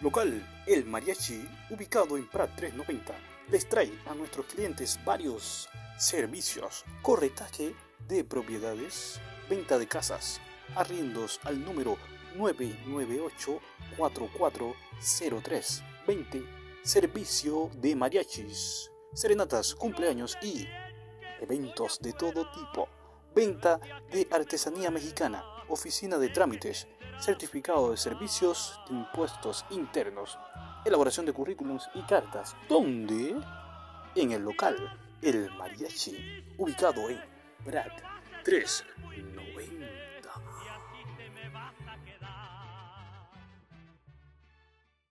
Local El Mariachi, ubicado en Prat 390, les trae a nuestros clientes varios servicios, corretaje de propiedades, venta de casas, arriendos al número 998-4403-20, servicio de mariachis, serenatas, cumpleaños y eventos de todo tipo, venta de artesanía mexicana, oficina de trámites, certificado de servicios de impuestos internos, elaboración de currículums y cartas. ¿Dónde? En el local El Mariachi, ubicado en Brad 390.